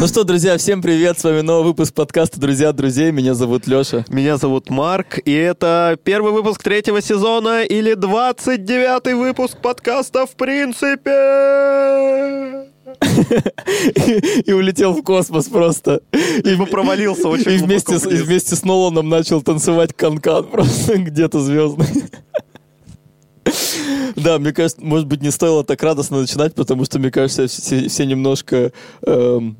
Ну что, друзья, всем привет, с вами новый выпуск подкаста «Друзья друзей», меня зовут Леша. Меня зовут Марк, и это первый выпуск третьего сезона или 29-й выпуск подкаста «В принципе». И улетел в космос просто. И провалился очень И вместе, с, и вместе с Ноланом начал танцевать канкан просто где-то звездный. Да, мне кажется, может быть, не стоило так радостно начинать, потому что, мне кажется, все, все немножко эм,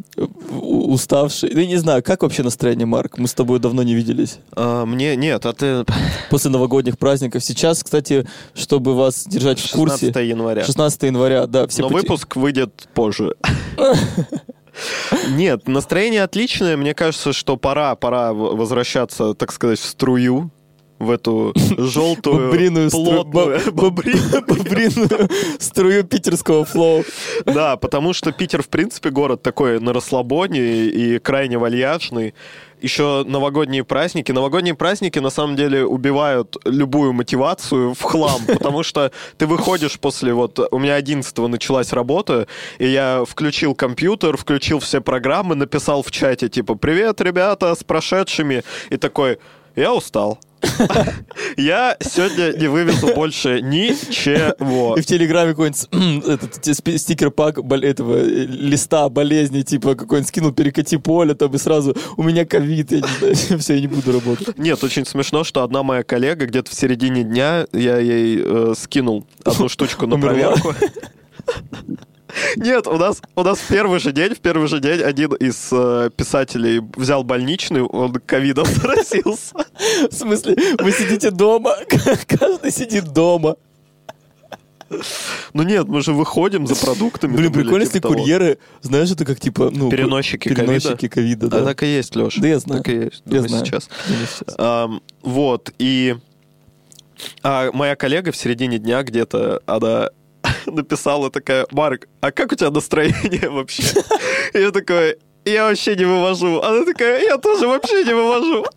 уставшие. Ну, не знаю, как вообще настроение, Марк? Мы с тобой давно не виделись. А, мне нет, а ты... После новогодних праздников. Сейчас, кстати, чтобы вас держать в курсе... 16 января. 16 января, да. Все Но пути... выпуск выйдет позже. Нет, настроение отличное. Мне кажется, что пора, пора возвращаться, так сказать, в струю в эту желтую, бобриную плотную, стру... бобриную струю питерского флоу. Да, потому что Питер, в принципе, город такой на расслабоне и крайне вальяжный еще новогодние праздники. Новогодние праздники, на самом деле, убивают любую мотивацию в хлам, потому что ты выходишь после вот... У меня 11 началась работа, и я включил компьютер, включил все программы, написал в чате, типа, «Привет, ребята, с прошедшими!» И такой, я устал. Я сегодня не вывезу больше ничего. И в Телеграме какой-нибудь стикер-пак этого э, листа болезни, типа какой-нибудь скинул перекати поле, там и сразу у меня ковид, я не знаю, все, я не буду работать. Нет, очень смешно, что одна моя коллега где-то в середине дня, я ей э, скинул одну штучку на проверку. Нет, у нас, у нас в первый же день, в первый же день один из э, писателей взял больничный, он ковидом заразился. В смысле, вы сидите дома? Каждый сидит дома. Ну нет, мы же выходим за продуктами. Блин, прикольно, если типа курьеры, знаешь, это как типа, ну... Переносчики, переносчики ковида. да. А так и есть, Леша. Да я знаю. Так и есть. Я знаю. сейчас. А, вот, и... А моя коллега в середине дня где-то, она написала такая, Марк, а как у тебя настроение вообще? Я такой, я вообще не вывожу. Она такая, я тоже вообще не вывожу.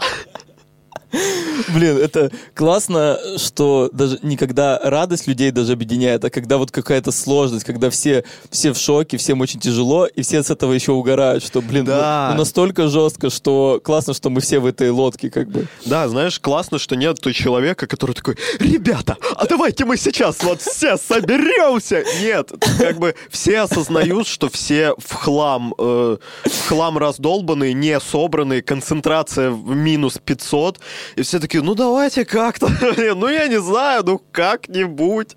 Блин, это классно, что даже никогда радость людей даже объединяет, а когда вот какая-то сложность, когда все, все в шоке, всем очень тяжело, и все с этого еще угорают, что, блин, ну, да. ну, настолько жестко, что классно, что мы все в этой лодке, как бы. Да, знаешь, классно, что нет той человека, который такой, ребята, а давайте мы сейчас вот все соберемся. Нет, как бы все осознают, что все в хлам, э, в хлам раздолбанные, не собранные, концентрация в минус 500, и все такие, ну давайте как-то, ну я не знаю, ну как-нибудь.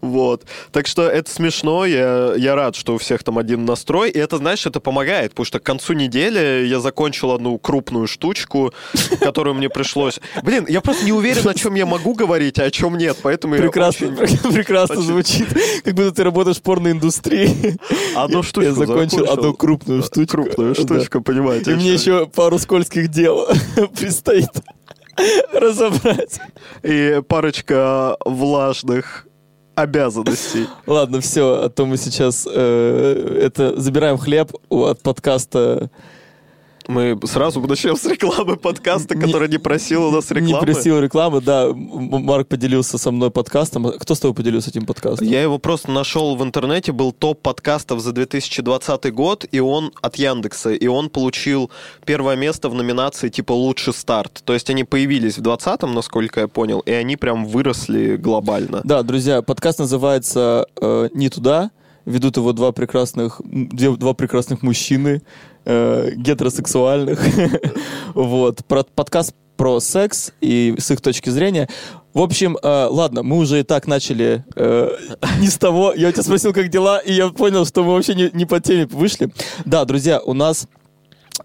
Вот. Так что это смешно, я, я рад, что у всех там один настрой, и это, знаешь, это помогает, потому что к концу недели я закончил одну крупную штучку, которую мне пришлось... Блин, я просто не уверен, о чем я могу говорить, а о чем нет, поэтому прекрасно, я очень... Прекрасно звучит, как будто ты работаешь в порноиндустрии. Одну штучку Я закончил, одну крупную штучку. Крупную штучку, понимаете. И мне еще пару скользких дел предстоит. Разобрать. И парочка влажных обязанностей. Ладно, все, а то мы сейчас э, это забираем хлеб от подкаста мы сразу начнем с рекламы подкаста, который не, не просил у нас рекламы. Не просил рекламы, да. Марк поделился со мной подкастом. Кто с тобой поделился этим подкастом? Я его просто нашел в интернете, был топ подкастов за 2020 год, и он от Яндекса, и он получил первое место в номинации типа «Лучший старт». То есть они появились в 2020, насколько я понял, и они прям выросли глобально. Да, друзья, подкаст называется э, «Не туда», ведут его два прекрасных, два прекрасных мужчины, э, гетеросексуальных. вот. Про, подкаст про секс и с их точки зрения. В общем, э, ладно, мы уже и так начали э, не с того. Я тебя спросил, как дела, и я понял, что мы вообще не, не по теме вышли. Да, друзья, у нас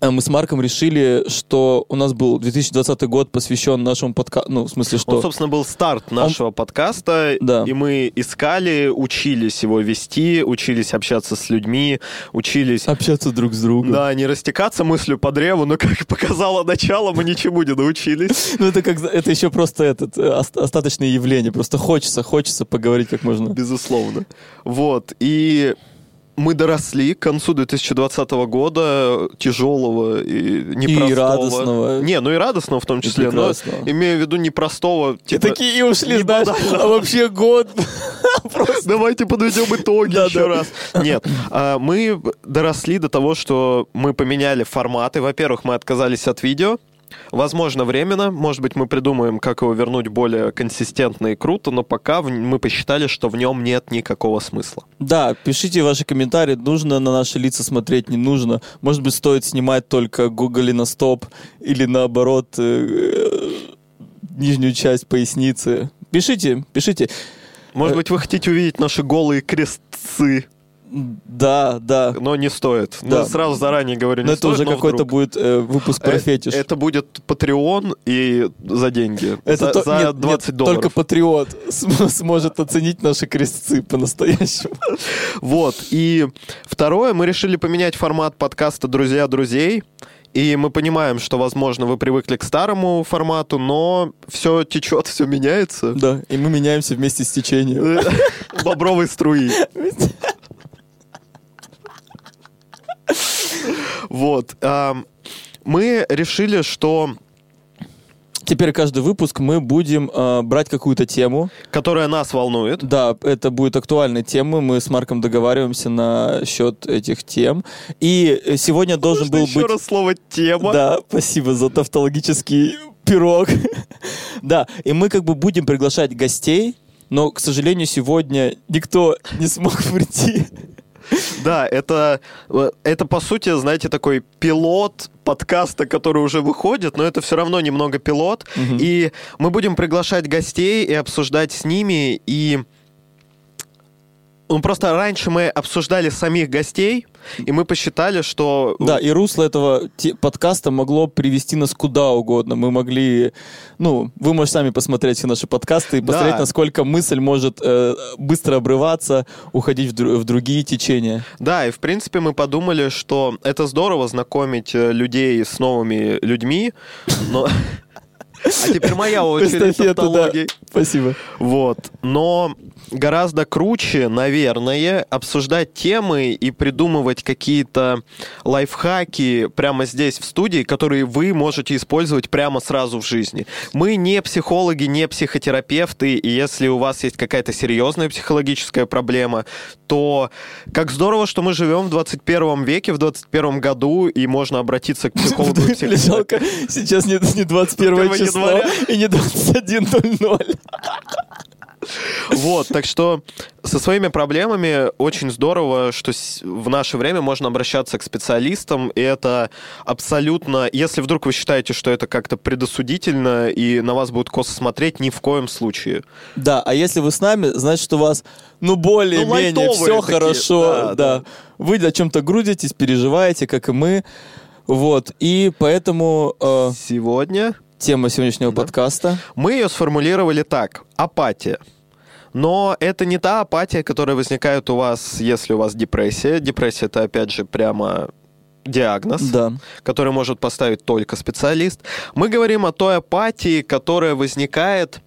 мы с Марком решили, что у нас был 2020 год посвящен нашему подкасту, ну, в смысле, что... Он, собственно, был старт нашего Он... подкаста, да. и мы искали, учились его вести, учились общаться с людьми, учились... Общаться друг с другом. Да, не растекаться мыслью по древу, но, как показало начало, мы ничему не научились. Ну, это как это еще просто этот э, остаточное явление, просто хочется, хочется поговорить как можно. Безусловно. Вот, и мы доросли к концу 2020 года, тяжелого и непростого. И радостного. Не, ну и радостного в том числе, но имею в виду непростого. И Типа, такие и ушли, знаешь, а вообще год. Просто. Давайте подведем итоги Да, еще да. раз. Нет, а, мы доросли до того, что мы поменяли форматы. Во-первых, мы отказались от видео. Возможно, временно. Может быть, мы придумаем, как его вернуть более консистентно и круто, но пока мы посчитали, что в нем нет никакого смысла. Да, пишите ваши комментарии, нужно на наши лица смотреть, не нужно. Может быть, стоит снимать только Google на стоп или наоборот э, нижнюю часть поясницы. Пишите, пишите. Может Э. быть, вы хотите увидеть наши голые крестцы, Да, да. но не стоит. Да. Ну, сразу заранее говорю, не Но это стоит, уже но какой-то будет э, выпуск про Э, фетиш. Это будет Patreon и за деньги. Это за, то- за нет, 20 нет, долларов. Только патриот см- сможет оценить наши крестцы по-настоящему. Вот. И второе, мы решили поменять формат подкаста «Друзья друзей». И мы понимаем, что, возможно, вы привыкли к старому формату, но все течет, все меняется. Да, и мы меняемся вместе с течением. Бобровой струи. Вот. Мы решили, что Теперь каждый выпуск мы будем э, брать какую-то тему. которая нас волнует. Да, это будет актуальной темы. Мы с Марком договариваемся на счет этих тем. И сегодня должен Можно был еще быть... раз слово «тема». Да, спасибо за тавтологический пирог. да, и мы как бы будем приглашать гостей, но, к сожалению, сегодня никто не смог прийти. Да, это, э, это по сути, знаете, такой пилот подкаста, который уже выходит, но это все равно немного пилот. Мгм. И мы будем приглашать гостей и обсуждать с ними. И ну, просто раньше мы обсуждали самих гостей, и мы посчитали, что... Да, и русло этого подкаста могло привести нас куда угодно. Мы могли, ну, вы можете сами посмотреть все наши подкасты и посмотреть, Да. насколько мысль может э, быстро обрываться, уходить в, дру- в другие течения. Да, и в принципе мы подумали, что это здорово знакомить э, людей с новыми людьми, но... А теперь моя очередь Эстафету, да. Спасибо. Вот. Но гораздо круче, наверное, обсуждать темы и придумывать какие-то лайфхаки прямо здесь, в студии, которые вы можете использовать прямо сразу в жизни. Мы не психологи, не психотерапевты, и если у вас есть какая-то серьезная психологическая проблема, то как здорово, что мы живем в 21 веке, в 21 году, и можно обратиться к психологу и психотерапевту. Сейчас не, не 21 Первого число и не 21.00. Вот, так что со своими проблемами очень здорово, что в наше время можно обращаться к специалистам, и это абсолютно... Если вдруг вы считаете, что это как-то предосудительно, и на вас будут косо смотреть, ни в коем случае. Да, а если вы с нами, значит, у вас, ну, более-менее лайтовые все такие, хорошо. да, Да, да. Вы о чем-то грузитесь, переживаете, как и мы. Вот, и поэтому э, Сегодня тема сегодняшнего Да. подкаста. мы ее сформулировали так. Апатия. Но это не та апатия, которая возникает у вас, если у вас депрессия. Депрессия это, опять же, прямо диагноз. Да. который может поставить только специалист. Мы говорим о той апатии, которая возникает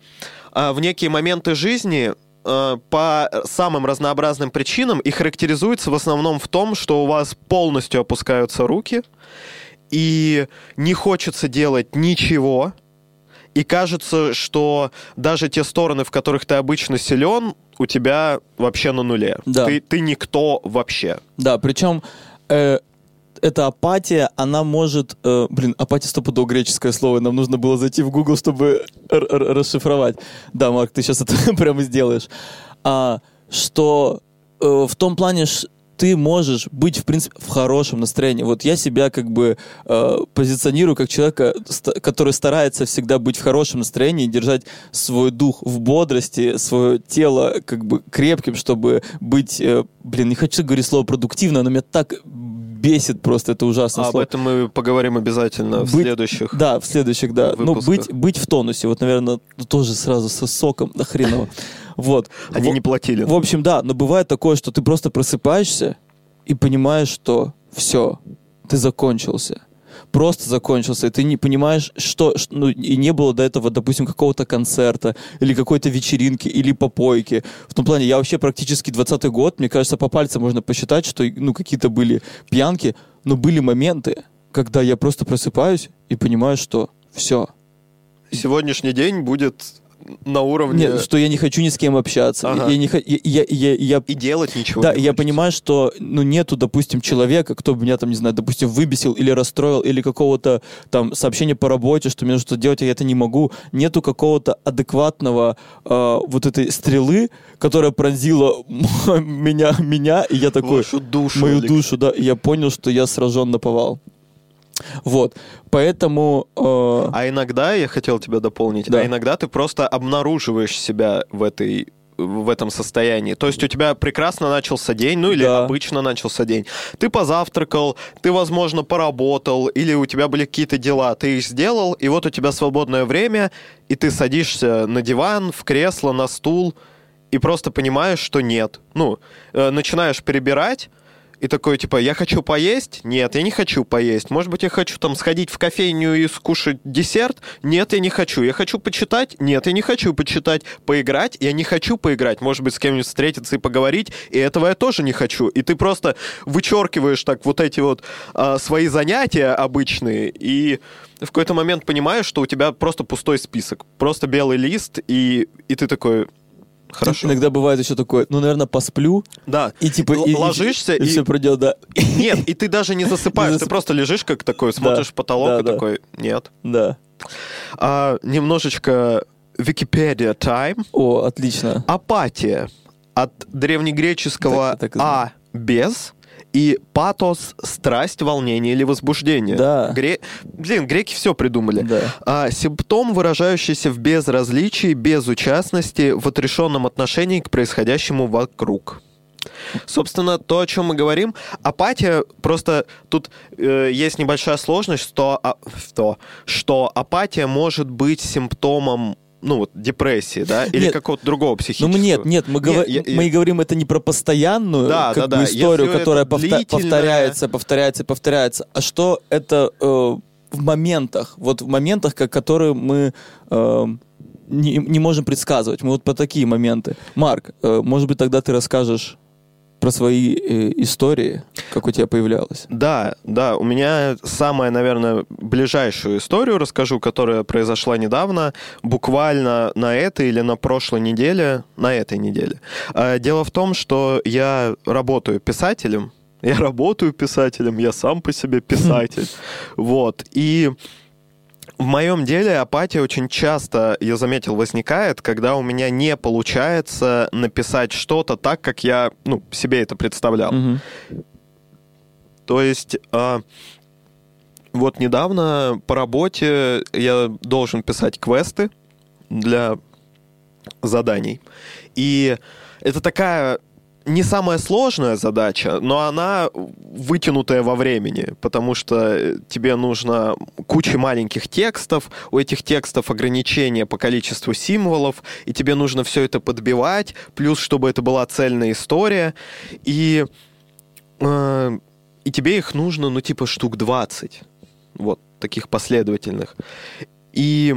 а, в некие моменты жизни а, по самым разнообразным причинам и характеризуется в основном в том, что у вас полностью опускаются руки и не хочется делать ничего. И кажется, что даже те стороны, в которых ты обычно силен, у тебя вообще на нуле. Да. Ты, ты никто вообще. Да, причем э, эта апатия, она может... э, блин, апатия стопудово греческое слово. Нам нужно было зайти в Google, чтобы расшифровать. Да, Марк, ты сейчас это прямо сделаешь. А, что э, в том плане, ты можешь быть, в принципе, в хорошем настроении. Вот я себя как бы э, позиционирую как человека, который старается всегда быть в хорошем настроении, держать свой дух в бодрости, свое тело как бы крепким, чтобы быть, э, блин, не хочу говорить слово продуктивно, но меня так бесит просто это ужасное А об слово. этом мы поговорим обязательно в Быть- следующих. Да, в следующих, да. Ну, выпусках. быть, быть в тонусе. Вот, наверное, тоже сразу со соком на хреново. Вот. Они Во- не платили. В общем, да, но бывает такое, что ты просто просыпаешься и понимаешь, что все, ты закончился. просто закончился, и ты не понимаешь, что, ну, и не было до этого, допустим, какого-то концерта, или какой-то вечеринки, или попойки. В том плане, я вообще практически 20 год, мне кажется, по пальцам можно посчитать, что, ну, какие-то были пьянки, но были моменты, когда я просто просыпаюсь и понимаю, что все. Сегодняшний день будет на уровне... Нет, что я не хочу ни с кем общаться. Ага. Я, не, я, я, я, я- И делать ничего да, не я хочется. понимаю, что ну нету, допустим, человека, кто бы меня там, не знаю, допустим, выбесил или расстроил, или какого-то там сообщения по работе, что мне что-то делать, а я это не могу. Нету какого-то адекватного э, вот этой стрелы, которая пронзила меня, меня, и я такой, Вашу душу, мою Алексей. душу, да, и я понял, что я сражен на повал. Вот, поэтому... э, А иногда, я хотел тебя дополнить, Да. а иногда ты просто обнаруживаешь себя в этой в этом состоянии. То есть у тебя прекрасно начался день, ну или Да. обычно начался день. Ты позавтракал, ты, возможно, поработал, или у тебя были какие-то дела, ты их сделал, и вот у тебя свободное время, и ты садишься на диван, в кресло, на стул, и просто понимаешь, что нет. Ну, э, начинаешь перебирать, и такой, типа, я хочу поесть? Нет, я не хочу поесть. Может быть, я хочу там сходить в кофейню и скушать десерт? Нет, я не хочу. Я хочу почитать? Нет, я не хочу почитать. Поиграть? Я не хочу поиграть. Может быть, с кем-нибудь встретиться и поговорить? И этого я тоже не хочу. И ты просто вычеркиваешь так вот эти вот а, свои занятия обычные и в какой-то момент понимаешь, что у тебя просто пустой список. Просто белый лист, и, и ты такой... Хорошо. Иногда бывает еще такое, ну, наверное, посплю, Да. и типа... Л- и- ложишься и, и- все пройдет, да. Нет, и ты даже не засыпаешь, Не ты просто лежишь как такой, смотришь в потолок да, и да. такой, нет. Да. А, немножечко Wikipedia time. О, отлично. Апатия от древнегреческого Так- так. «а» — без, и патос — страсть, волнение или возбуждение. Да. Гре- Блин, греки все придумали. Да. А, симптом, выражающийся в безразличии, безучастности, в отрешенном отношении к происходящему вокруг. Собственно, то, о чем мы говорим, апатия, просто тут э, есть небольшая сложность, что, а, что, что апатия может быть симптомом ну вот депрессии, да, или Нет. какого-то другого Ну, психического. мы- нет, нет, мы, говор- я- я- мы и говорим это не про постоянную Да, как да, бы да. историю, Если которая это повта- длительная- повторяется, повторяется, повторяется, а что это э, в моментах, вот в моментах, как, которые мы э, не, не можем предсказывать. Мы вот по такие моменты. Марк, э, может быть, тогда ты расскажешь про свои э, истории, как у тебя появлялось. Да, да, у меня самая, наверное, ближайшую историю расскажу, которая произошла недавно, буквально на этой или на прошлой неделе, на этой неделе. А, Дело в том, что я работаю писателем, я работаю писателем, я сам по себе писатель, вот, и в моем деле апатия очень часто, я заметил, возникает, когда у меня не получается написать что-то так, как я ну, себе это представлял. Мгм. То есть а, вот недавно по работе я должен писать квесты для заданий. И это такая не самая сложная задача, но она вытянутая во времени, потому что тебе нужно куча маленьких текстов, у этих текстов ограничения по количеству символов, и тебе нужно все это подбивать, плюс чтобы это была цельная история, и, э, и тебе их нужно, ну, типа, штук 20, вот, таких последовательных. И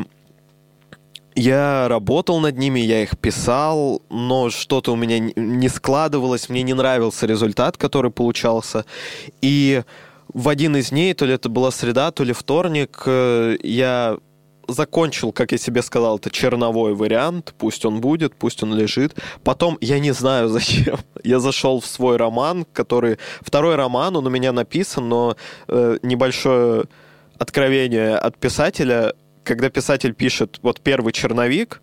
я работал над ними, я их писал, но что-то у меня не- складывалось, мне не нравился результат, который получался. И в один из дней, то ли это была среда, то ли вторник, э, я закончил, как я себе сказал, это черновой вариант, пусть он будет, пусть он лежит. Потом, я не знаю зачем, я зашел в свой роман, который... Второй роман, он у меня написан, но э, небольшое откровение от писателя, когда писатель пишет вот первый черновик,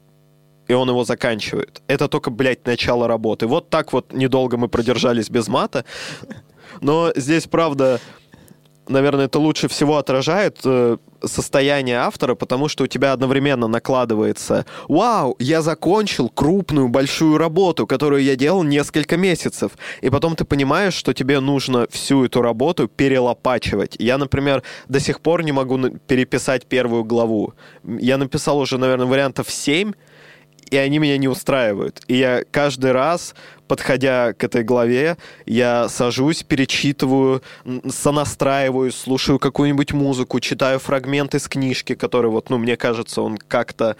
и он его заканчивает. Это только, блядь, начало работы. Вот так вот недолго мы продержались без мата. Но здесь, правда, наверное, это лучше всего отражает э, состояние автора, потому что у тебя одновременно накладывается «Вау, я закончил крупную, большую работу, которую я делал несколько месяцев». И потом ты понимаешь, что тебе нужно всю эту работу перелопачивать. Я, например, до сих пор не могу переписать первую главу. Я написал уже, наверное, вариантов 7, и они меня не устраивают. И я каждый раз, подходя к этой главе, я сажусь, перечитываю, сонастраиваю, слушаю какую-нибудь музыку, читаю фрагмент из книжки, который вот, ну, мне кажется, он как-то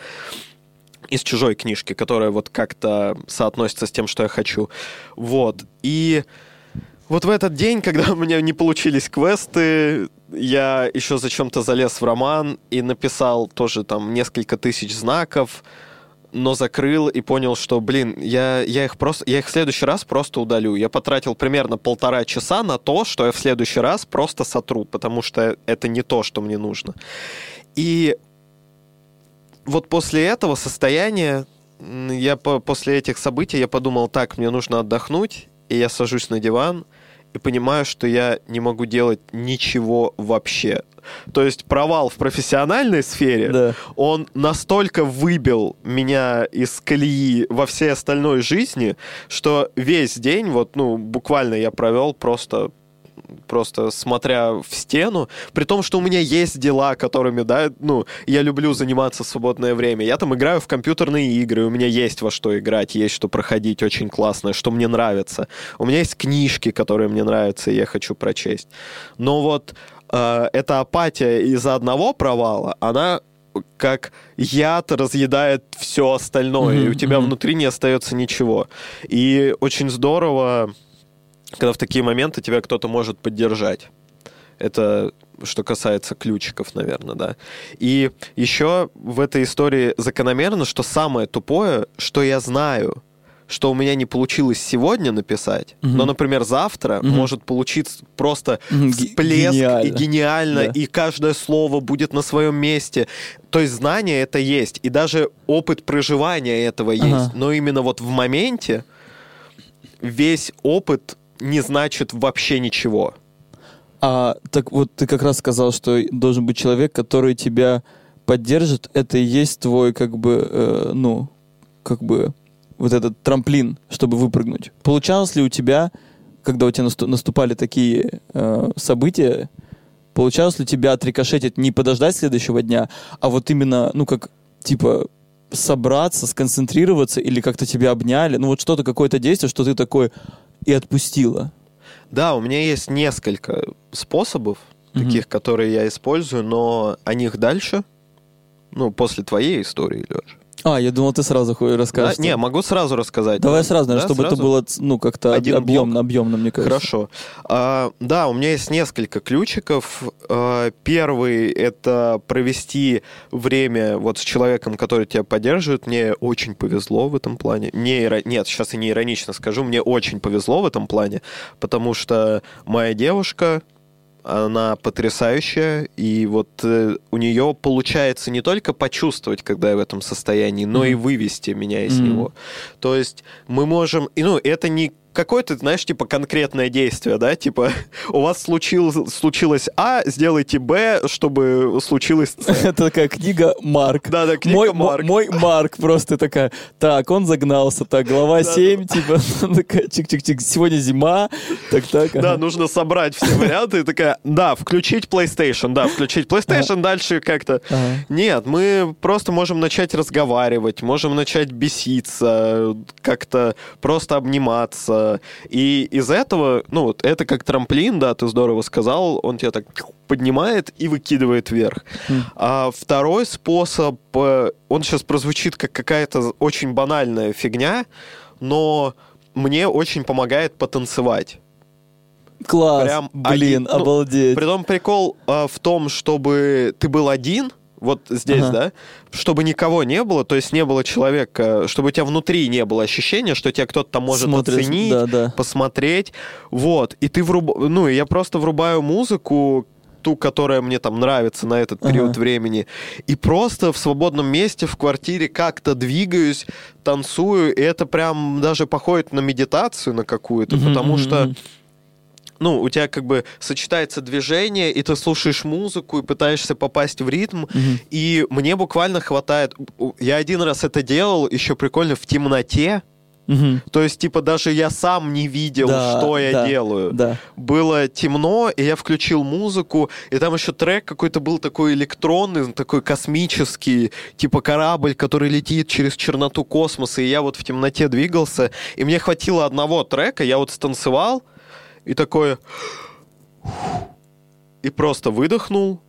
из чужой книжки, которая вот как-то соотносится с тем, что я хочу. Вот. И вот в этот день, когда у меня не получились квесты, я еще зачем-то залез в роман и написал тоже там несколько тысяч знаков, но закрыл и понял, что, блин, я, я их просто, я их в следующий раз просто удалю. Я потратил примерно полтора часа на то, что я в следующий раз просто сотру, потому что это не то, что мне нужно. И вот после этого состояния, я по- после этих событий я подумал, так, мне нужно отдохнуть, и я сажусь на диван и понимаю, что я не могу делать ничего вообще. То есть провал в профессиональной сфере, Да. он настолько выбил меня из колеи во всей остальной жизни, что весь день, вот, ну, буквально я провел просто просто смотря в стену, при том, что у меня есть дела, которыми, да, ну, я люблю заниматься в свободное время. Я там играю в компьютерные игры, у меня есть во что играть, есть что проходить очень классное, что мне нравится. У меня есть книжки, которые мне нравятся, и я хочу прочесть. Но вот э, эта апатия из-за одного провала, она как яд разъедает все остальное, и у тебя внутри не остается ничего. И очень здорово, когда в такие моменты тебя кто-то может поддержать. Это что касается ключиков, наверное, да. И еще в этой истории закономерно, что самое тупое, что я знаю, что у меня не получилось сегодня написать, Мгм. но, например, завтра Мгм. может получиться просто ге- всплеск гениально. и гениально, Да. и каждое слово будет на своем месте. То есть знание это есть, и даже опыт проживания этого Ага. есть. Но именно вот в моменте весь опыт не значит вообще ничего. А так вот ты как раз сказал, что должен быть человек, который тебя поддержит. Это и есть твой как бы, э, ну, как бы вот этот трамплин, чтобы выпрыгнуть. Получалось ли у тебя, когда у тебя насту- наступали такие э, события, получалось ли у тебя отрикошетить не подождать следующего дня, а вот именно, ну как, типа собраться, сконцентрироваться или как-то тебя обняли, ну вот что-то, какое-то действие, что ты такой и отпустила. Да, у меня есть несколько способов, Мгм. таких, которые я использую, но о них дальше, ну, после твоей истории, Леш. А, я думал, ты сразу расскажешь. не, могу сразу рассказать. Давай сразу, наверное, Да, чтобы это сразу? было, ц- ну, как-то Один объемно, объемно, мне кажется. Хорошо. А, да, у меня есть несколько ключиков. А, первый — это провести время вот с человеком, который тебя поддерживает. Мне очень повезло в этом плане. Не Нет, сейчас я не иронично скажу. Мне очень повезло в этом плане, потому что моя девушка, она потрясающая, и вот э, у нее получается не только почувствовать, когда я в этом состоянии, но и Мгм. вывести меня из Мгм. него. То есть мы можем... И, ну, это не какое-то, знаешь, типа конкретное действие, да, типа у вас случил, случилось А, сделайте Б, чтобы случилось С. Это такая книга Марк. Да, да, книга мой, Марк. Мой Марк просто такая, так, он загнался, так, глава Да, 7, типа, такая, чик-чик-чик, сегодня зима, так, так. Да, нужно собрать все варианты. И такая, да, включить PlayStation, да, включить PlayStation, дальше как-то... Нет, мы просто можем начать разговаривать, можем начать беситься, как-то просто обниматься. И из этого, ну, вот это как трамплин, да, ты здорово сказал, он тебя так поднимает и выкидывает вверх. Хм. А второй способ, э, он сейчас прозвучит как какая-то очень банальная фигня, но мне очень помогает потанцевать. Класс, Прям блин, один- ну, обалдеть. Притом прикол э, в том, чтобы ты был один, вот здесь, Ага. да, чтобы никого не было, то есть не было человека, чтобы у тебя внутри не было ощущения, что тебя кто-то там может Смотришь, оценить, Да, да. посмотреть, вот, и ты вруб... ну, я просто врубаю музыку, ту, которая мне там нравится на этот период Ага. времени, и просто в свободном месте в квартире как-то двигаюсь, танцую, и это прям даже походит на медитацию на какую-то, потому что. Ну, у тебя как бы сочетается движение, и ты слушаешь музыку и пытаешься попасть в ритм. Мгм. И мне буквально хватает... Я один раз это делал, еще прикольно, в темноте. Мгм. То есть, типа, даже я сам не видел, Да, что я да, делаю. Да. Было темно, и я включил музыку, и там еще трек какой-то был такой электронный, такой космический, типа корабль, который летит через черноту космоса, и я вот в темноте двигался, и мне хватило одного трека, я вот станцевал, и такое... И просто выдохнул,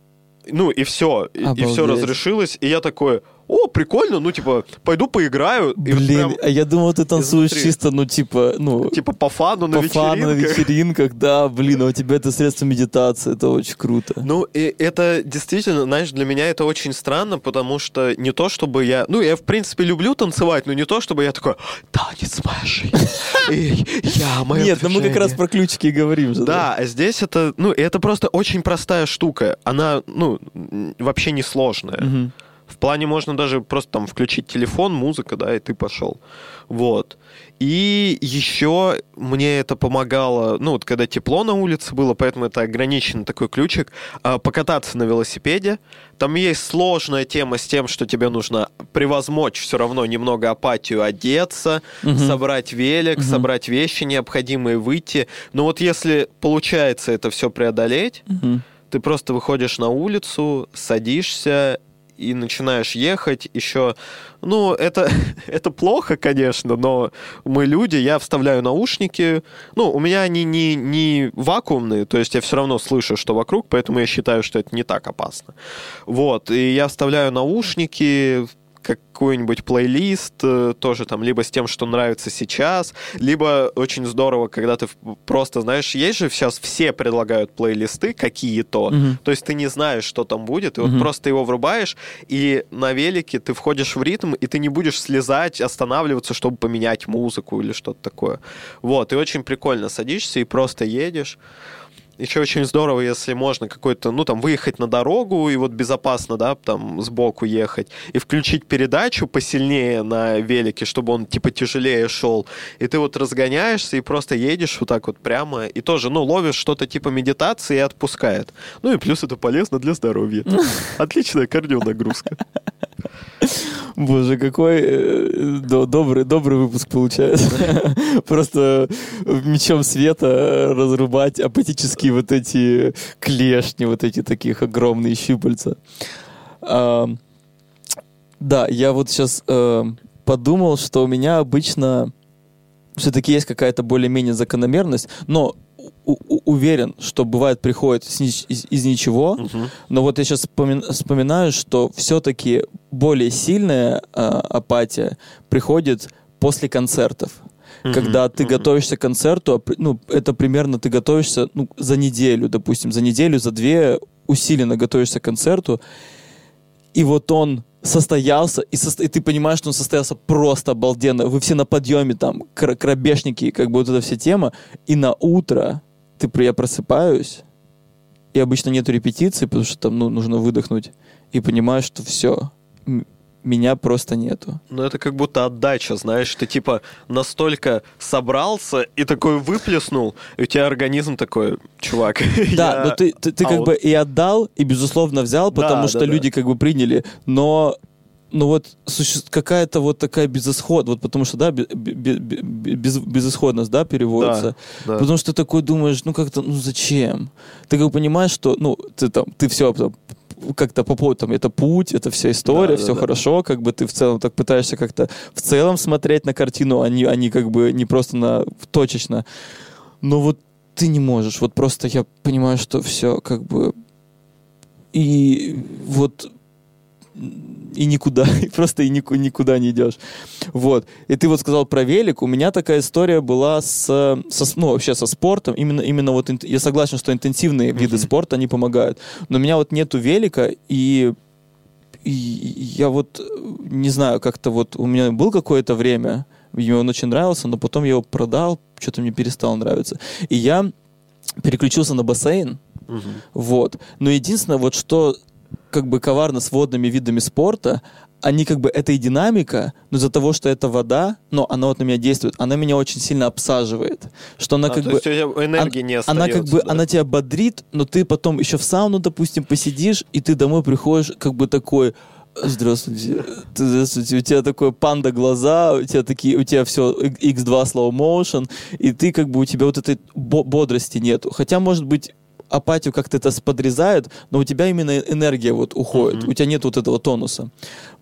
ну и все, и, Обалдеть. все разрешилось, и я такой, о, прикольно, ну типа, пойду поиграю. Вот Блин, прям, а я думал, ты танцуешь изнутри. чисто, ну, типа, ну, типа по фану на по фану на вечеринках. вечеринках, да, блин, а у тебя это средство медитации, это очень круто. Ну, и это действительно, знаешь, для меня это очень странно, потому что не то, чтобы я... Ну, я, в принципе, люблю танцевать, но не то, чтобы я такой, танец моя жизнь, я, мое Нет, ну мы как движение». раз про ключики говорим же. Да, а здесь это, ну, это просто очень простая штука. Она, ну, вообще не сложная. В плане можно даже просто там включить телефон, музыка, да, и ты пошел. Вот. И еще мне это помогало, ну вот когда тепло на улице было, поэтому это ограниченный такой ключик, а, покататься на велосипеде. Там есть сложная тема с тем, что тебе нужно превозмочь все равно немного апатию, одеться, Мгм. собрать велик, Мгм. собрать вещи необходимые, выйти. Но вот если получается это все преодолеть, Мгм. ты просто выходишь на улицу, садишься и начинаешь ехать еще. Ну, это, это плохо, конечно, но мы люди, я вставляю наушники. Ну, у меня они не, не вакуумные, то есть я все равно слышу, что вокруг, поэтому я считаю, что это не так опасно. Вот, и я вставляю наушники, какой-нибудь плейлист, э, тоже там либо с тем, что нравится сейчас, либо очень здорово, когда ты просто, знаешь, есть же сейчас все предлагают плейлисты какие-то, Мгм. то есть ты не знаешь, что там будет, и вот Мгм. просто его врубаешь, и на велике ты входишь в ритм, и ты не будешь слезать, останавливаться, чтобы поменять музыку или что-то такое. Вот, и очень прикольно садишься и просто едешь. Еще очень здорово, если можно какой-то, ну, там, выехать на дорогу и вот безопасно, да, там, сбоку ехать, и включить передачу посильнее на велике, чтобы он, типа, тяжелее шел. И ты вот разгоняешься и просто едешь вот так вот прямо, и тоже, ну, ловишь что-то типа медитации и отпускает. Ну, и плюс это полезно для здоровья. Отличная кардионагрузка. Боже, какой э, до- добрый, добрый выпуск получается. Просто мечом света разрубать апатические вот эти клешни, вот эти таких огромные щупальца. А, Да, я вот сейчас подумал, что у меня обычно все-таки есть какая-то более-менее закономерность, но уверен, что бывает приходит из, из- из ничего, Мгм. но вот я сейчас вспоминаю, что все-таки более сильная а, апатия приходит после концертов. Когда ты готовишься к концерту, а ну, это примерно ты готовишься ну, за неделю, допустим, за неделю, за две усиленно готовишься к концерту, и вот он состоялся, и, состо- и ты понимаешь, что он состоялся просто обалденно. Вы все на подъеме, там, кр- крабежники, как бы вот эта вся тема. И на утро ты, я просыпаюсь, и обычно нету репетиции, потому что там ну, нужно выдохнуть, и понимаешь, что все, меня просто нету. Ну, это как будто отдача, знаешь, ты типа настолько собрался и такой выплеснул, и у тебя организм такой, чувак. Да, я но ты, ты, ты как out». бы и отдал, и, безусловно, взял, Да, потому да, что да. люди как бы приняли, но ну вот суще- какая-то вот такая безысход, вот потому что, да, бе- бе- бе- бе- без, безысходность, да, переводится. Да. Потому что ты такой думаешь, ну как-то, ну зачем? Ты как бы понимаешь, что, ну, ты там, ты все как-то по поводу, там, это путь, это вся история, Да, да, все да. хорошо, как бы ты в целом так пытаешься как-то в целом смотреть на картину, а не, а не как бы не просто на точечно. Но вот ты не можешь, вот просто я понимаю, что все как бы и вот и никуда, и просто и нику- никуда не идешь. Вот. И ты вот сказал про велик. У меня такая история была с, со, ну, вообще со спортом. Именно, именно вот я согласен, что интенсивные виды Мгм. спорта, они помогают. Но у меня вот нету велика, и, и я вот э, не знаю, как-то вот у меня был какое-то время, мне он очень нравился, но потом я его продал, что-то мне перестало нравиться. И я переключился на бассейн, Мгм. вот. Но единственное, вот что как бы коварно с водными видами спорта, они как бы, это и динамика, но из-за того, что это вода, но она вот на меня действует, она меня очень сильно обсаживает. Что она А, как то бы... есть у тебя энергии не остается. Она как бы, да? она тебя бодрит, но ты потом еще в сауну, допустим, посидишь, и ты домой приходишь как бы такой Здравствуйте. Здравствуйте. У тебя такой панда глаза, у тебя такие, у тебя все X2 slow motion, и ты как бы у тебя вот этой бо- бодрости нету. Хотя, может быть, апатию как-то это подрезает, но у тебя именно энергия вот уходит, Мгм. у тебя нет вот этого тонуса.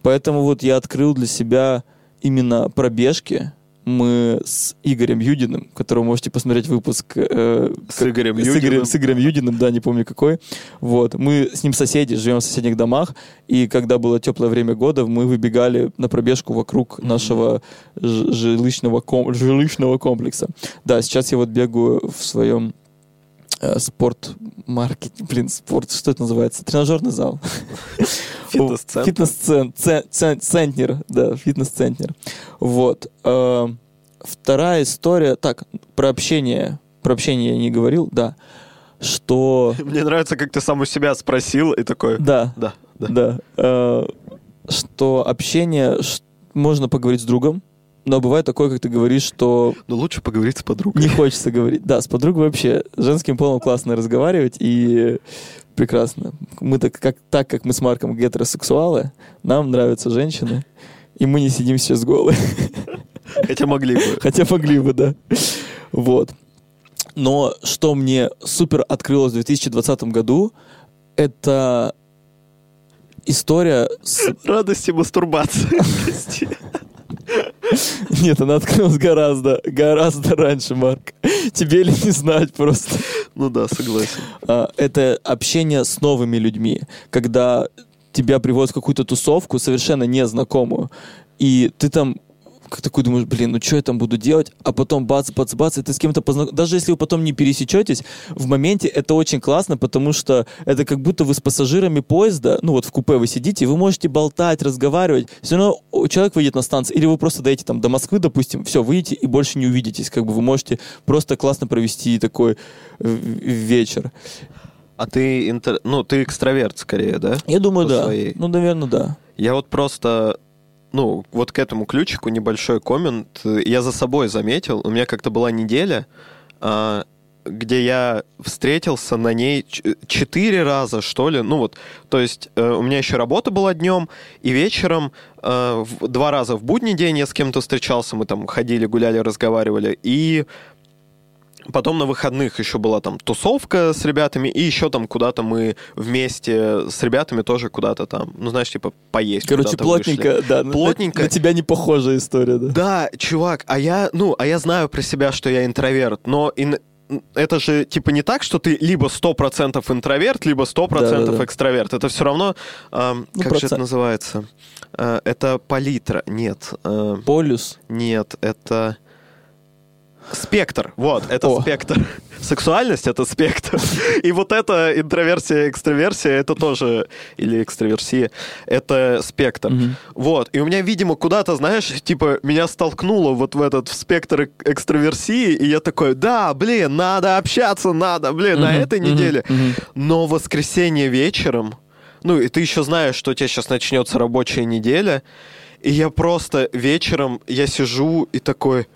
Поэтому вот я открыл для себя именно пробежки. Мы с Игорем Юдиным, которого можете посмотреть выпуск э, С Игорем с Игорем, с Игорем Юдиным, да, не помню какой. Вот. Мы с ним соседи, живем в соседних домах, и когда было теплое время года, мы выбегали на пробежку вокруг нашего ж- жилищного, ком- жилищного комплекса. Да, сейчас я вот бегаю в своем э, спорт-маркет, блин, спорт, что это называется? Тренажерный зал. Фитнес-центр. Фитнес-центнер, да, фитнес-центнер. Вот. Э, Вторая история, так, про общение, про общение я не говорил, да, что, Мне нравится, как ты сам у себя спросил и такой... да, Да, да. э, что общение, можно поговорить с другом, но бывает такое, как ты говоришь, что Но лучше поговорить с подругой. не хочется говорить. Да, с подругой вообще женским полом классно разговаривать и прекрасно. Мы так как, так как мы с Марком гетеросексуалы, нам нравятся женщины, и мы не сидим сейчас голые. Хотя могли бы. Хотя могли бы, да. Вот. Но что мне супер открылось в 2020 году, это история с... Радости мастурбации. Нет, она открылась гораздо, гораздо раньше, Марк. Тебе ли не знать просто. Ну да, согласен. А, это общение с новыми людьми, когда тебя приводят в какую-то тусовку совершенно незнакомую, и ты там такой думаешь, блин, ну что я там буду делать? А потом бац, бац, бац, и ты с кем-то познакомишься. Даже если вы потом не пересечетесь, в моменте это очень классно, потому что это как будто вы с пассажирами поезда, ну вот в купе вы сидите, вы можете болтать, разговаривать. Все равно человек выйдет на станцию, или вы просто доедете там до Москвы, допустим, все, выйдете и больше не увидитесь. Как бы вы можете просто классно провести такой э, вечер. А ты, интер- ну, ты экстраверт скорее, да? Я думаю, По да. своей. Ну, наверное, да. Я вот просто, ну, вот к этому ключику небольшой коммент. Я за собой заметил, у меня как-то была неделя, а, где я встретился на ней четыре раза, что ли. Ну вот, то есть э, у меня еще работа была днем, и вечером э, два раза в будний день я с кем-то встречался, мы там ходили, гуляли, разговаривали, и Потом на выходных еще была там тусовка с ребятами, и еще там куда-то мы вместе с ребятами тоже куда-то там, ну знаешь, типа поесть. Короче, куда-то вышли. плотненько, да. на- Плотненько. На, тебя не похожая история, да. Да, чувак, а я, ну, а я знаю про себя, что я интроверт, но ин- это же типа не так, что ты либо 100% интроверт, либо 100% Да-да-да. экстраверт. Это все равно, эм, Ну, как же это процент. называется? Э, это палитра. Нет. э, Полюс. нет, это... Спектр, вот, это О. спектр. Сексуальность — это спектр. И вот это интроверсия, экстраверсия — это тоже, или экстраверсия, это спектр. Мгм. Вот, и у меня, видимо, куда-то, знаешь, типа, меня столкнуло вот в этот в спектр эк- экстраверсии, и я такой, да, блин, надо общаться, надо, блин, на Мгм, этой мгм, неделе. мгм. Но воскресенье вечером, ну, и ты еще знаешь, что у тебя сейчас начнется рабочая неделя, и я просто вечером, я сижу и такой,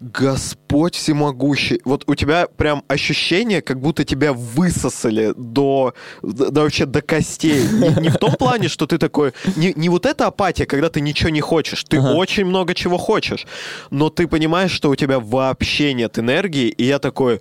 Господь всемогущий. Вот у тебя прям ощущение, как будто тебя высосали до, до вообще до костей. Не, не в том плане, что ты такой... Не, не вот эта апатия, когда ты ничего не хочешь. Ты Ага. очень много чего хочешь. Но ты понимаешь, что у тебя вообще нет энергии, и я такой...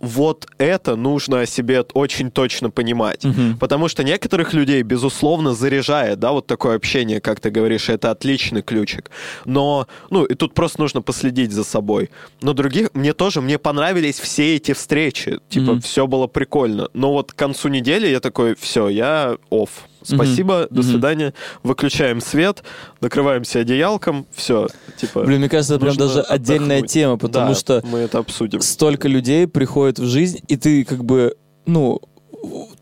Вот это нужно о себе очень точно понимать. Мгм. Потому что некоторых людей, безусловно, заряжает, да, вот такое общение, как ты говоришь, это отличный ключик. Но, ну, и тут просто нужно последить за собой. Но других, мне тоже, мне понравились все эти встречи. Типа, Мгм. все было прикольно. Но вот к концу недели я такой, все, я офф. Спасибо, до свидания. Выключаем свет, накрываемся одеялком, все. Типа, Блин, мне кажется, это прям даже отдельная тема, потому что мы это обсудим. столько людей приходит в жизнь, и ты как бы, ну,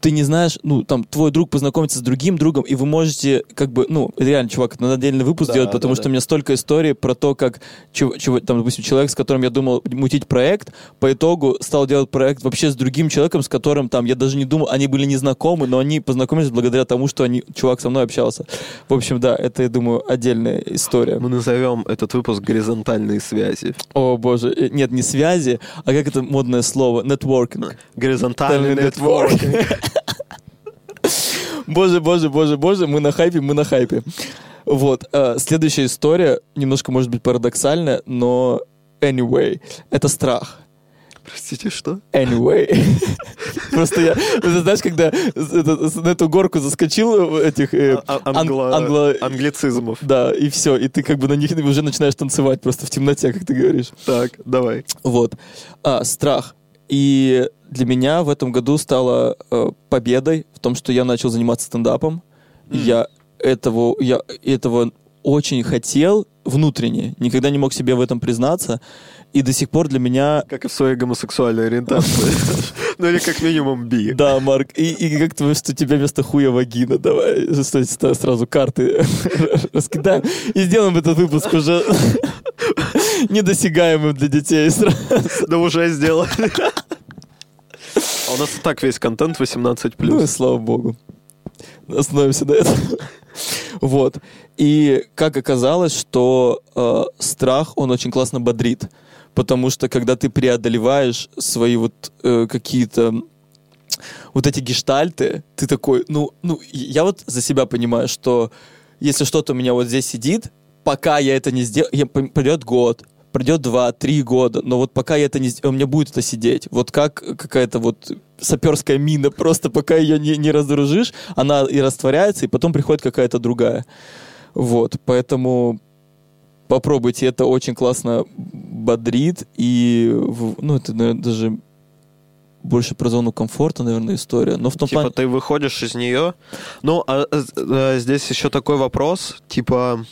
ты не знаешь, ну, там, твой друг познакомится с другим другом, и вы можете, как бы, ну, реально, чувак, это надо отдельный выпуск Да, делать, потому да, что да. у меня столько историй про то, как, чего, чего- там, допустим, человек, с которым я думал мутить проект, по итогу стал делать проект вообще с другим человеком, с которым, там, я даже не думал, они были незнакомы, но они познакомились благодаря тому, что они, чувак со мной общался. В общем, да, это, я думаю, отдельная история. Мы назовем этот выпуск горизонтальные связи. О, боже, э, нет, не связи, а как это модное слово? Нетворкинг. Горизонтальный нетворкинг. Боже, боже, боже, боже, мы на хайпе, мы на хайпе. Вот. э, Следующая история, немножко, может быть, парадоксальная, но anyway, это страх. Простите, что? Anyway. Просто я, ты знаешь, когда на эту горку заскочил этих э, А- а- Англицизмов. Да, и все, и ты как бы на них уже начинаешь танцевать просто в темноте, как ты говоришь. Так, давай. Вот. А, страх. И для меня в этом году стало э, победой в том, что я начал заниматься стендапом. И Я этого, я этого очень хотел внутренне, никогда не мог себе в этом признаться. И до сих пор для меня... Как и в своей гомосексуальной ориентации. Ну или как минимум би. Да, Марк, и, и как ты что у тебя вместо хуя вагина, давай сразу карты раскидаем и сделаем этот выпуск уже недосягаемым для детей. Да уже сделали. У нас и так весь контент 18+. Ну и слава богу. Остановимся на этом. Вот. И как оказалось, что э, страх, он очень классно бодрит. Потому что когда ты преодолеваешь свои вот э, какие-то вот эти гештальты, ты такой, ну, ну, я вот за себя понимаю, что если что-то у меня вот здесь сидит, пока я это не сделаю, пройдет год, пройдет два, три года, но вот пока я это не сделаю, у меня будет это сидеть. Вот как какая-то вот саперская мина, просто пока ее не, не разоружишь, она и растворяется, и потом приходит какая-то другая. Вот, поэтому попробуйте, это очень классно бодрит, и, ну, это, наверное, даже больше про зону комфорта, наверное, история. Но в том Типа плане... ты выходишь из нее. Ну, а, э, э, здесь еще такой вопрос, типа,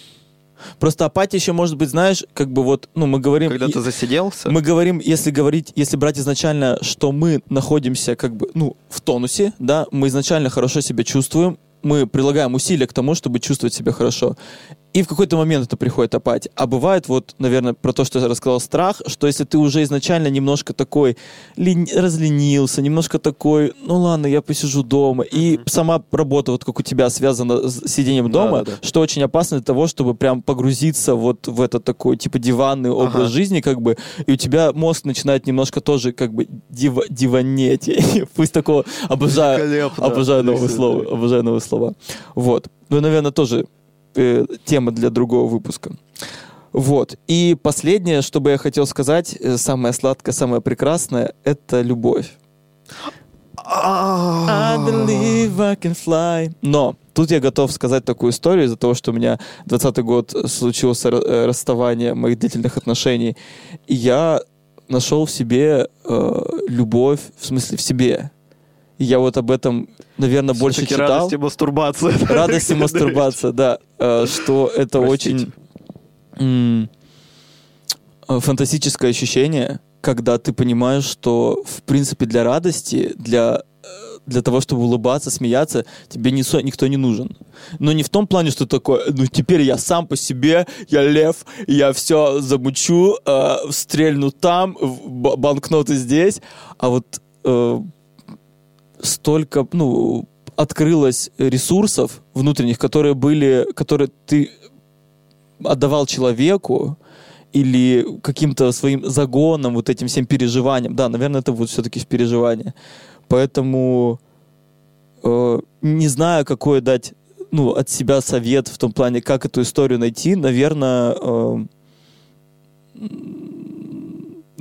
Просто апатия еще может быть, знаешь, как бы вот, ну, мы говорим... когда ты засиделся. Мы говорим, если говорить, если брать изначально, что мы находимся как бы, ну, в тонусе, да, мы изначально хорошо себя чувствуем, мы прилагаем усилия к тому, чтобы чувствовать себя хорошо. И в какой-то момент это приходит апатия. А бывает вот, наверное, про то, что я рассказал, страх, что если ты уже изначально немножко такой лень- разленился, немножко такой, ну ладно, я посижу дома, и сама работа, вот как у тебя, связана с сидением дома, Да-да-да. что очень опасно для того, чтобы прям погрузиться вот в этот такой, типа, диванный образ Ага. жизни, как бы, и у тебя мозг начинает немножко тоже, как бы, дива- диванеть. Пусть такого обожаю, обожаю новые слова, обожаю новые слова. Вот. Ну, наверное, тоже э, тема для другого выпуска. Вот. И последнее, что бы я хотел сказать, э, самое сладкое, самое прекрасное, это любовь. I believe I can fly. Но тут я готов сказать такую историю из-за того, что у меня 20 год случилось э, расставание моих длительных отношений. И я нашел в себе э, любовь, в смысле в себе. И я вот об этом, наверное, больше Всё-таки читал. радость и мастурбация. Радость и мастурбация, да. Э, Что это Простите. очень э, фантастическое ощущение, когда ты понимаешь, что, в принципе, для радости, для э, для того, чтобы улыбаться, смеяться, тебе не никто не нужен. Но не в том плане, что такое, ну теперь я сам по себе, я лев, я все замучу, э, стрельну там, банкноты здесь, а вот э, столько, ну, открылось ресурсов внутренних, которые были, которые ты отдавал человеку или каким-то своим загоном, вот этим всем переживаниям. Да, наверное, это вот все-таки переживания. Поэтому э, не знаю, какой дать ну, от себя совет в том плане, как эту историю найти. Наверное, э,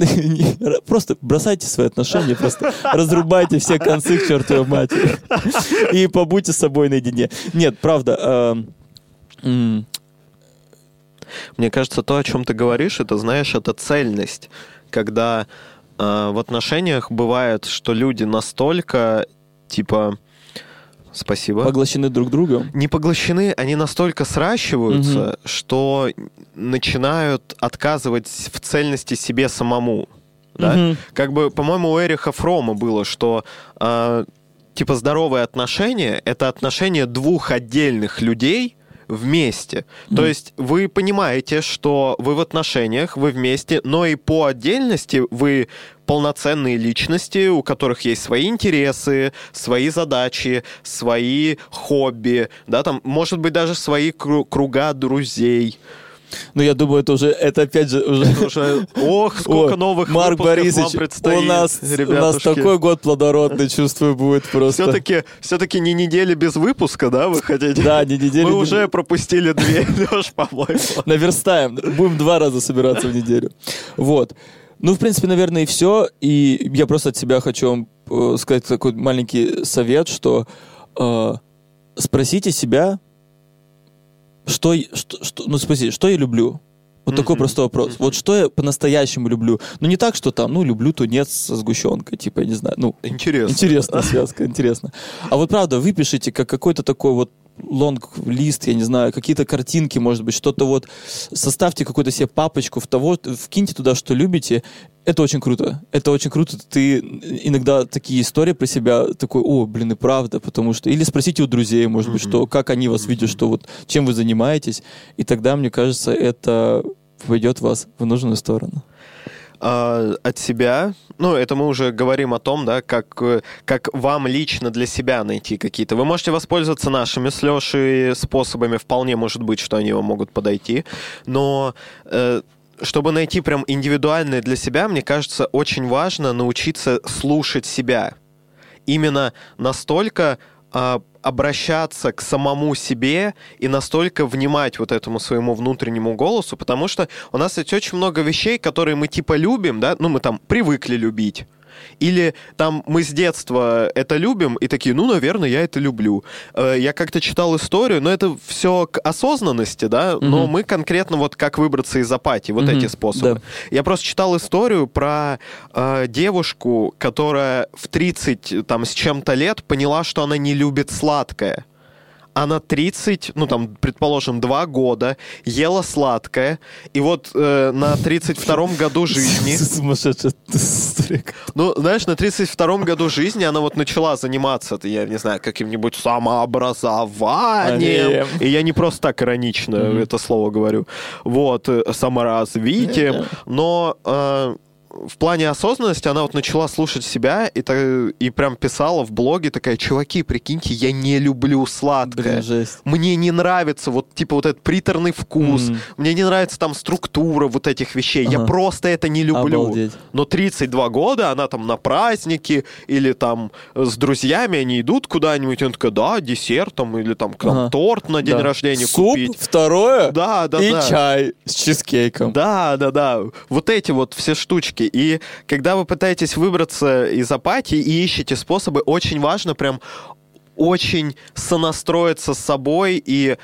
просто бросайте свои отношения, просто разрубайте все концы к чертовой матери и побудьте с собой наедине. Нет, правда. э, м, Мне кажется, то, о чем ты говоришь, это, знаешь, это цельность. Когда э, в отношениях бывает, что люди настолько, типа, спасибо, поглощены друг другом. не поглощены, они настолько сращиваются, что начинают отказывать в цельности себе самому. Да? Мгм. Как бы, по-моему, у Эриха Фрома было, что э, типа здоровые отношения это отношения двух отдельных людей вместе. То Мгм. есть вы понимаете, что вы в отношениях, вы вместе, но и по отдельности вы полноценные личности, у которых есть свои интересы, свои задачи, свои хобби, да, там, может быть, даже свои кру- круга друзей. Ну, я думаю, это уже, это опять же уже... Уже, ох, сколько О, новых Марк Борисович, вам предстоит, у нас, у нас такой год плодородный, чувствую, будет просто. Все-таки, все-таки не недели без выпуска, да, вы хотите? Да, не недели Мы без- уже пропустили две, Леш, по-моему. Наверстаем. Будем два раза собираться в неделю. Вот. Ну, в принципе, наверное, и все. И я просто от себя хочу вам э, сказать такой маленький совет, что э, спросите себя, что, я- что, что- ну, спросите, что я люблю? Вот такой Мгм, простой вопрос. мгм. Вот что я по-настоящему люблю? Ну, не так, что там, ну, люблю тунец со сгущенкой, типа, я не знаю, ну, Интересно. Интересная связка, интересно. А вот правда, выпишите как какой-то такой вот лонг-лист, я не знаю, какие-то картинки, может быть, что-то вот, составьте какую-то себе папочку в того, вкиньте туда, что любите. Это очень круто. Это очень круто. Ты иногда такие истории про себя такой, о, блин, и правда, потому что... Или спросите у друзей, может быть, что, как они вас видят, что вот, чем вы занимаетесь, и тогда, мне кажется, это поведет вас в нужную сторону. А, от себя, ну, это мы уже говорим о том, да, как, э, как вам лично для себя найти какие-то. Вы можете воспользоваться нашими с способами, вполне может быть, что они вам могут подойти, но э, чтобы найти прям индивидуальное для себя, мне кажется, очень важно научиться слушать себя. Именно настолько обращаться к самому себе и настолько внимать вот этому своему внутреннему голосу, потому что у нас есть очень много вещей, которые мы типа любим, да, ну мы там привыкли любить. Или там мы с детства это любим и такие, ну, наверное, я это люблю. Э, Я как-то читал историю, но это все к осознанности, да, но Мгм. мы конкретно вот как выбраться из апатии, вот Мгм, эти способы. да. Я просто читал историю про э, девушку, которая в 30 там с чем-то лет поняла, что она не любит сладкое. Она 30, ну там, предположим, 2 года ела сладкое, и вот э, на 32-м году жизни... Ну, знаешь, на 32-м году жизни она вот начала заниматься, я не знаю, каким-нибудь самообразованием. Анием. И я не просто так иронично это слово говорю. Вот, э, саморазвитием. Но э, в плане осознанности она вот начала слушать себя и, та- и прям писала в блоге такая, чуваки, прикиньте, я не люблю сладкое. Блин, жесть. Мне не нравится вот типа вот этот приторный вкус, Мгм. мне не нравится там структура вот этих вещей. Я Ага. просто это не люблю. Обалдеть. Но 32 года она там на праздники или там с друзьями они идут куда-нибудь, и она такая, да, десерт там или там к нам Ага. торт на день Да. рождения Суп, купить. второе, Да, да, и да. чай с чизкейком. Да, да, да. Вот эти вот все штучки. И когда вы пытаетесь выбраться из апатии и ищете способы, очень важно прям очень сонастроиться с собой и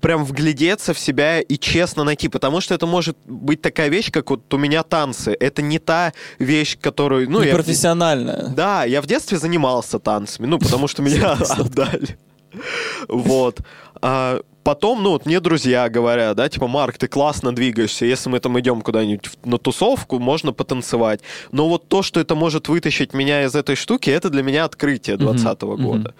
прям вглядеться в себя и честно найти, потому что это может быть такая вещь, как вот у меня танцы. Это не та вещь, которую... Ну, я в- Непрофессиональная. да, я в детстве занимался танцами, ну, потому что меня отдали. Вот. А потом, ну, вот мне друзья говорят, да, типа, Марк, ты классно двигаешься, если мы там идем куда-нибудь на тусовку, можно потанцевать. Но вот то, что это может вытащить меня из этой штуки, это для меня открытие 2020 мгм. года.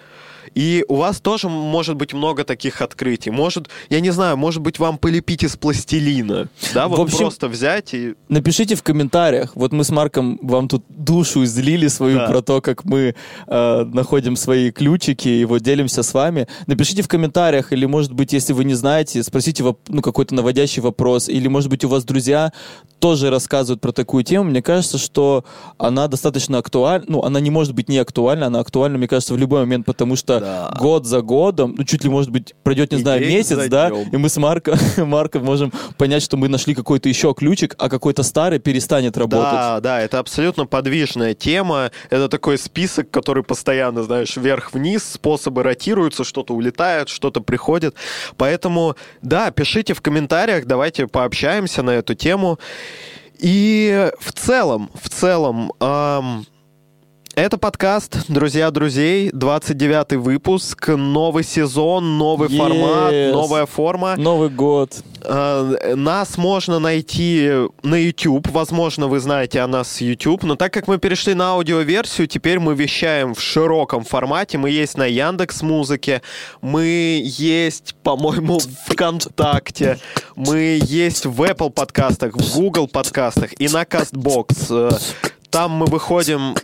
И у вас тоже может быть много таких открытий. Может, я не знаю, может быть, вам полепить из пластилина. Да, вот В общем, просто взять и... Напишите в комментариях. Вот мы с Марком вам тут душу излили свою Да. про то, как мы э, находим свои ключики и вот делимся с вами. Напишите в комментариях, или, может быть, если вы не знаете, спросите ну, какой-то наводящий вопрос, или, может быть, у вас друзья тоже рассказывают про такую тему. Мне кажется, что она достаточно актуальна. Ну, она не может быть не актуальна, она актуальна, мне кажется, в любой момент, потому что Да. год за годом, ну, чуть ли, может быть, пройдет, не И знаю, месяц, да, днем. и мы с Марко, Марком можем понять, что мы нашли какой-то еще ключик, а какой-то старый перестанет работать. Да, да, это абсолютно подвижная тема. Это такой список, который постоянно, знаешь, вверх-вниз, способы ротируются, что-то улетает, что-то приходит. Поэтому, да, пишите в комментариях, давайте пообщаемся на эту тему. И в целом, в целом, ам, это подкаст «Друзья друзей», 29 выпуск, новый сезон, новый Yes. формат, новая форма. Новый год. Э, Нас можно найти на YouTube. Возможно, вы знаете о нас с YouTube. Но так как мы перешли на аудиоверсию, теперь мы вещаем в широком формате. Мы есть на Яндекс Музыке. Мы есть, по-моему, ВКонтакте. Мы есть в Apple подкастах, в Google подкастах и на Castbox. Э, Там мы выходим...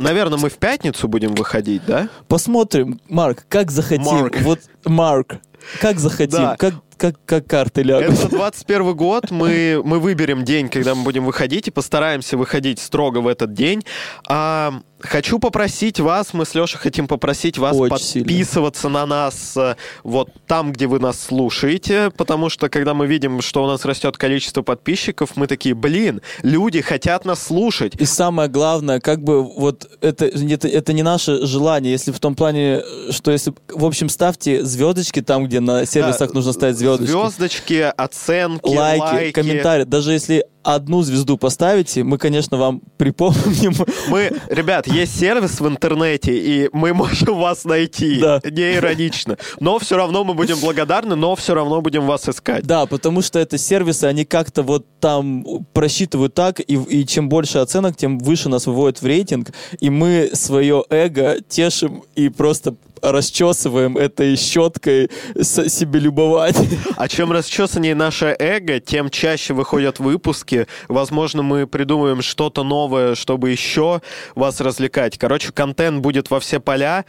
Наверное, мы в пятницу будем выходить, да? Посмотрим, Марк, как захотим. Марк. Вот, Марк, как захотим. Да. Как, как, как карты лягут. Это 21 год, мы, мы выберем день, когда мы будем выходить, и постараемся выходить строго в этот день. А, хочу попросить вас, мы с Лешей хотим попросить вас Очень подписываться на нас э, вот там, где вы нас слушаете, потому что когда мы видим, что у нас растет количество подписчиков, мы такие, блин, люди хотят нас слушать. И самое главное, как бы вот это, это, это не наше желание, если в том плане, что если, в общем, ставьте звездочки там, где на сервисах Да, нужно ставить звездочки. Звездочки, оценки, лайки, лайки. комментарии. Даже если одну звезду поставите, мы, конечно, вам припомним. Мы, ребят, есть сервис в интернете, и мы можем вас найти. Да. Не иронично. Но все равно мы будем благодарны, но все равно будем вас искать. Да, потому что это сервисы, они как-то вот там просчитывают так, и, и чем больше оценок, тем выше нас выводят в рейтинг, и мы свое эго тешим и просто расчесываем этой щеткой с себелюбования. А чем расчесаннее наше эго, тем чаще выходят выпуски. Возможно, мы придумаем что-то новое, чтобы еще вас развлекать. Короче, контент будет во все поля.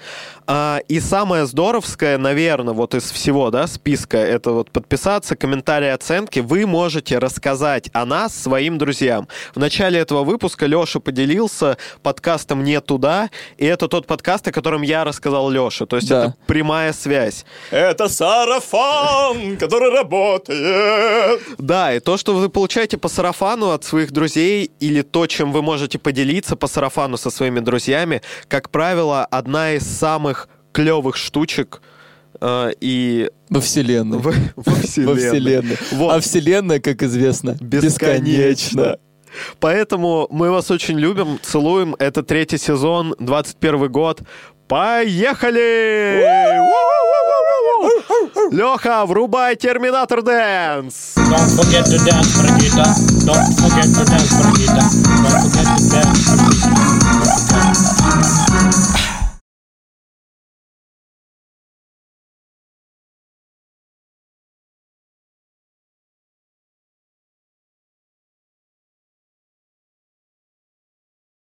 А, и самое здоровское, наверное, вот из всего, да, списка, это вот подписаться, комментарии, оценки. Вы можете рассказать о нас своим друзьям. В начале этого выпуска Леша поделился подкастом «Не туда», и это тот подкаст, о котором я рассказал Леше. То есть Да. это прямая связь. Это сарафан, который работает. Да, и то, что вы получаете по сарафану от своих друзей, или то, чем вы можете поделиться по сарафану со своими друзьями, как правило, одна из самых клевых штучек э, и Во вселенной. в- во вселенной. Во вселенной. Вот. А вселенная, как известно, Бесконечно. бесконечна. Поэтому мы вас очень любим, целуем. Это третий сезон, 21 год. Поехали! Леха, врубай Терминатор Дэнс! Don't forget to dance, Brigitte. Don't forget to dance, Brigitte. Don't forget to dance.